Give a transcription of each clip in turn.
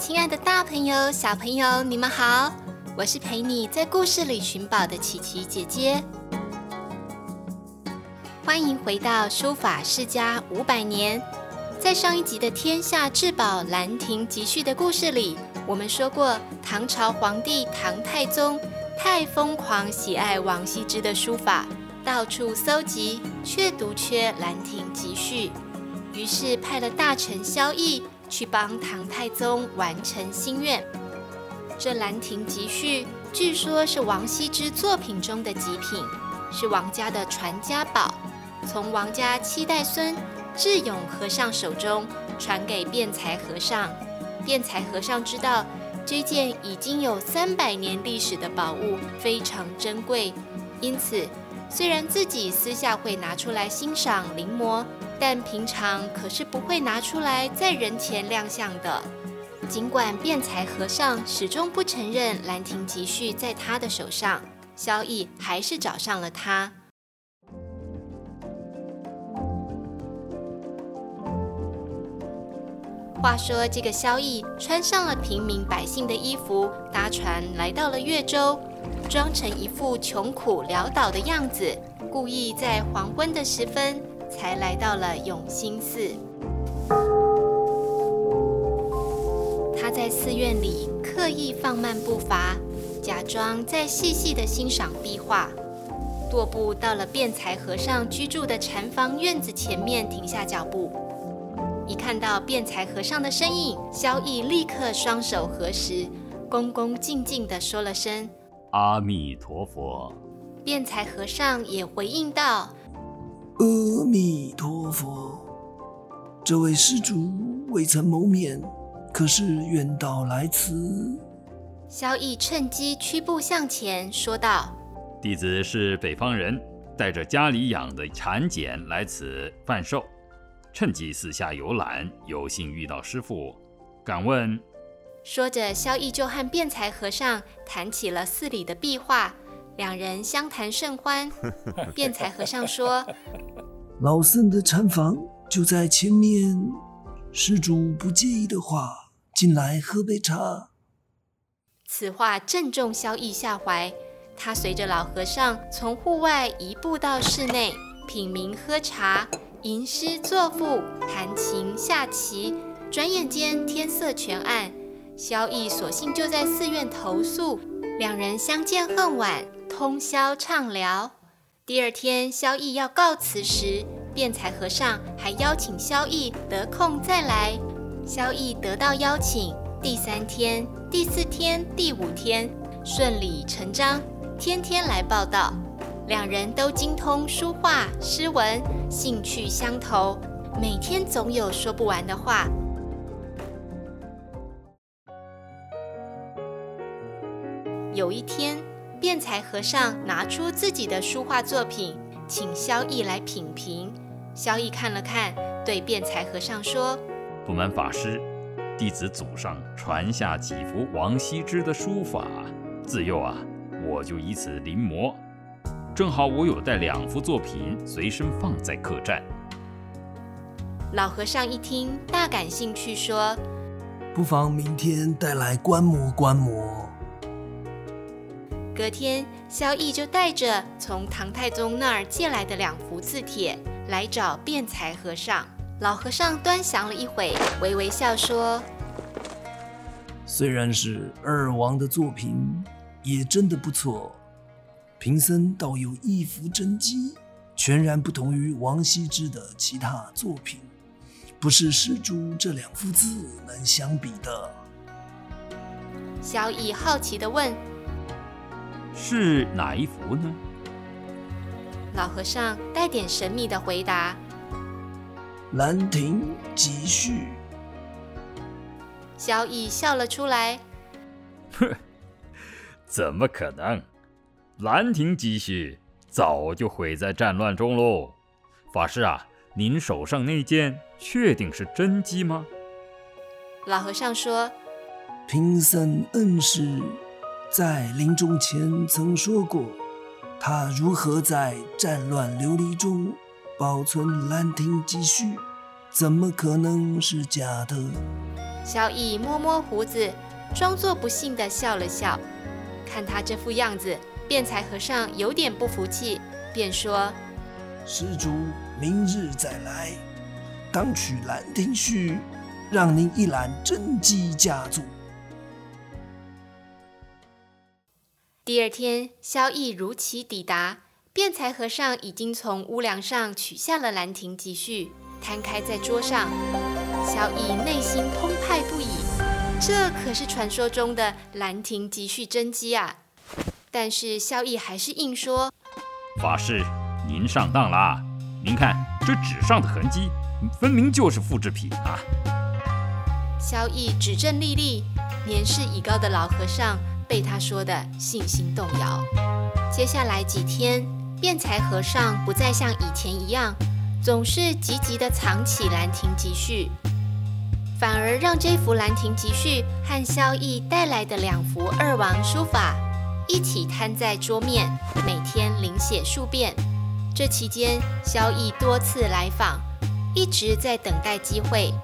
亲爱的大朋友、小朋友，你们好！我是陪你在故事里寻宝的琪琪姐姐。欢迎回到书法世家五百年。在上一集的《天下至宝兰亭集序》的故事里，我们说过，唐朝皇帝唐太宗太疯狂喜爱王羲之的书法，到处搜集，却独缺《兰亭集序》，于是派了大臣萧翼。去帮唐太宗完成心愿。这《兰亭集序》据说是王羲之作品中的极品，是王家的传家宝，从王家七代孙智勇和尚手中传给辩才和尚。辩才和尚知道这件已经有三百年历史的宝物非常珍贵，因此虽然自己私下会拿出来欣赏临摹。但平常可是不会拿出来在人前亮相的。尽管辩才和尚始终不承认《兰亭集序》在他的手上，萧翼还是找上了他。话说，这个萧翼穿上了平民百姓的衣服，搭船来到了越州，装成一副穷苦潦倒的样子，故意在黄昏的时分。才来到了永兴寺。他在寺院里刻意放慢步伐，假装在细细的欣赏壁画，踱步到了辩才和尚居住的禅房院子前面，停下脚步。一看到辩才和尚的身影，萧逸立刻双手合十，恭恭敬敬地说了声“阿弥陀佛”。辩才和尚也回应道。阿弥陀佛，这位施主未曾谋面，可是远道来此？萧逸趁机屈步向前，说道：“弟子是北方人，带着家里养的蚕茧来此贩售，趁机四下游览，有幸遇到师傅，敢问？”说着，萧逸就和辩才和尚谈起了寺里的壁画。两人相谈甚欢。辩才和尚说：“老僧的禅房就在前面，施主不介意的话，进来喝杯茶。”此话正中萧逸下怀，他随着老和尚从户外移步到室内，品茗喝茶，吟诗作赋，弹琴下棋。转眼间天色全暗，萧逸索性就在寺院投宿，两人相见恨晚。通宵畅聊。第二天，萧翼要告辞时，辩才和尚还邀请萧翼得空再来。萧翼得到邀请，第三天、第四天、第五天顺理成章，天天来报到。两人都精通书画诗文，兴趣相投，每天总有说不完的话。有一天。辩才和尚拿出自己的书画作品，请萧逸来品评。萧逸看了看，对辩才和尚说：“不瞒法师，弟子祖上传下几幅王羲之的书法，自幼啊，我就以此临摹。正好我有带两幅作品随身放在客栈。”老和尚一听，大感兴趣，说：“不妨明天带来观摩观摩。”隔天，萧翼就带着从唐太宗那儿借来的两幅字帖来找辩才和尚。老和尚端详了一会，微微笑说：“虽然是二王的作品，也真的不错。贫僧倒有一幅真迹，全然不同于王羲之的其他作品，不是施主这两幅字能相比的。”萧翼好奇地问。是哪一幅呢？老和尚带点神秘的回答：“《兰亭集序》。”小乙笑了出来。哼，怎么可能？《兰亭集序》早就毁在战乱中喽。法师啊，您手上那件确定是真迹吗？老和尚说：“贫僧恩师在临终前曾说过，他如何在战乱流离中保存《兰亭集序》，怎么可能是假的？”小乙摸摸胡子，装作不信的笑了笑。看他这副样子，辩才和尚有点不服气，便说：“施主明日再来，当取《兰亭序》，让您一览真迹佳作。”第二天，萧翼如期抵达，辩才和尚已经从屋梁上取下了《兰亭集序》，摊开在桌上。萧翼内心澎湃不已，这可是传说中的《兰亭集序》真迹啊！但是萧翼还是硬说：“法师，您上当啦！您看这纸上的痕迹，分明就是复制品啊！”萧翼指证历历，年事已高的老和尚被他说的信心动摇。接下来几天，辩才和尚不再像以前一样，总是积极地藏起《兰亭集序》。反而让这幅《兰亭集序》和萧翼带来的两幅二王书法一起摊在桌面，每天临写数遍。这期间，萧翼多次来访，一直在等待机会。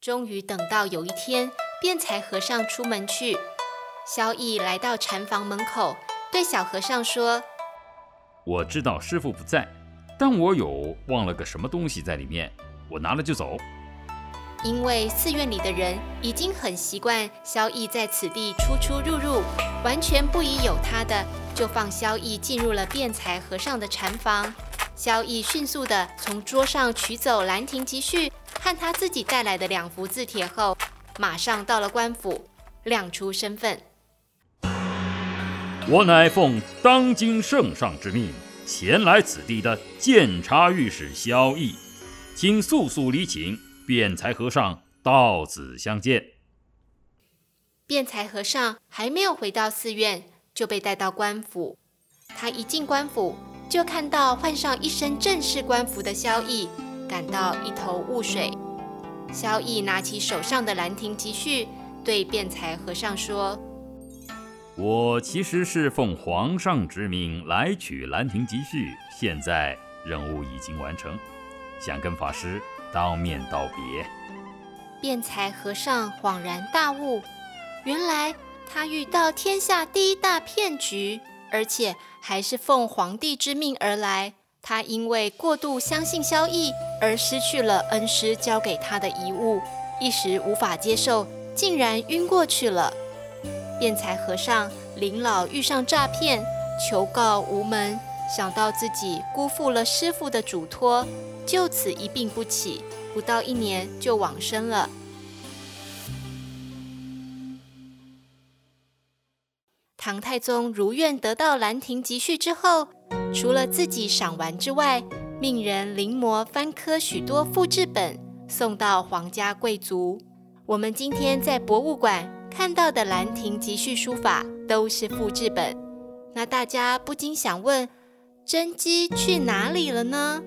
终于等到有一天，辩才和尚出门去，萧逸来到禅房门口，对小和尚说：“我知道师傅不在。”但我有忘了个什么东西在里面，我拿了就走。因为寺院里的人已经很习惯萧逸在此地出出入入，完全不疑有他的，就放萧逸进入了辩才和尚的禅房。萧逸迅速地从桌上取走《兰亭集序》和他自己带来的两幅字帖后，马上到了官府，亮出身份。我乃奉当今圣上之命。前来此地的监察御史萧翼，请速速离请辩才和尚到此相见。辩才和尚还没有回到寺院，就被带到官府。他一进官府，就看到换上一身正式官服的萧翼，感到一头雾水。萧逸拿起手上的《兰亭集序》，对辩才和尚说。我其实是奉皇上之命来取《兰亭集序》，现在任务已经完成，想跟法师当面道别。辩才和尚恍然大悟，原来他遇到天下第一大骗局，而且还是奉皇帝之命而来。他因为过度相信萧翼，而失去了恩师交给他的遗物，一时无法接受，竟然晕过去了。辩才和尚临老遇上诈骗，求告无门，想到自己辜负了师父的嘱托，就此一病不起，不到一年就往生了。唐太宗如愿得到《兰亭集序》之后，除了自己赏玩之外，命人临摹翻刻许多复制本，送到皇家贵族。我们今天在博物馆。看到的《兰亭集序》书法都是复制本，那大家不禁想问：真迹去哪里了呢？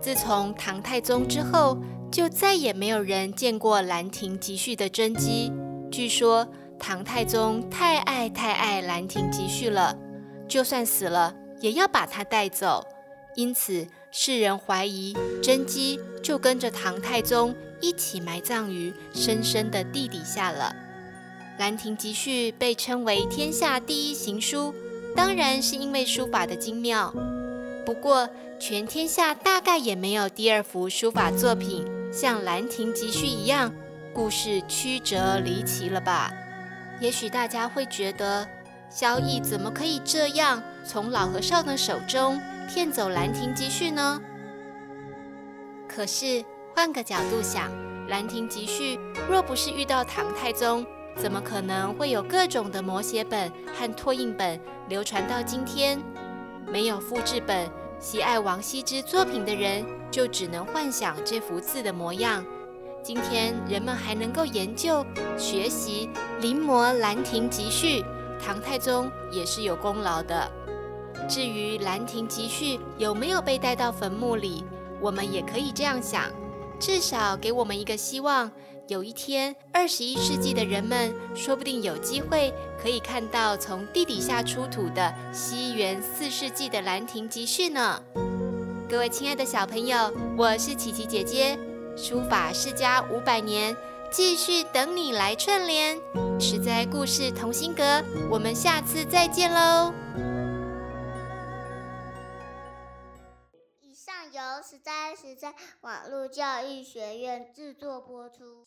自从唐太宗之后，就再也没有人见过《兰亭集序》的真迹。据说唐太宗太爱太爱《兰亭集序》了，就算死了也要把它带走。因此，世人怀疑真姬就跟着唐太宗一起埋葬于深深的地底下了。《兰亭集序》被称为天下第一行书，当然是因为书法的精妙。不过，全天下大概也没有第二幅书法作品像《兰亭集序》一样，故事曲折离奇了吧？也许大家会觉得，萧翼怎么可以这样从老和尚的手中？骗走《兰亭集序》呢？可是换个角度想，《兰亭集序》若不是遇到唐太宗，怎么可能会有各种的摹写本和拓印本流传到今天？没有复制本，喜爱王羲之作品的人就只能幻想这幅字的模样。今天人们还能够研究、学习、临摹《兰亭集序》，唐太宗也是有功劳的。至于《兰亭集序》有没有被带到坟墓里，我们也可以这样想，至少给我们一个希望：有一天，二十一世纪的人们说不定有机会可以看到从地底下出土的西元四世纪的《兰亭集序》呢。各位亲爱的小朋友，我是琪琪姐姐。书法世家五百年，继续等你来串联。实在故事同心阁，我们下次再见喽！十三十三网络教育学院制作播出。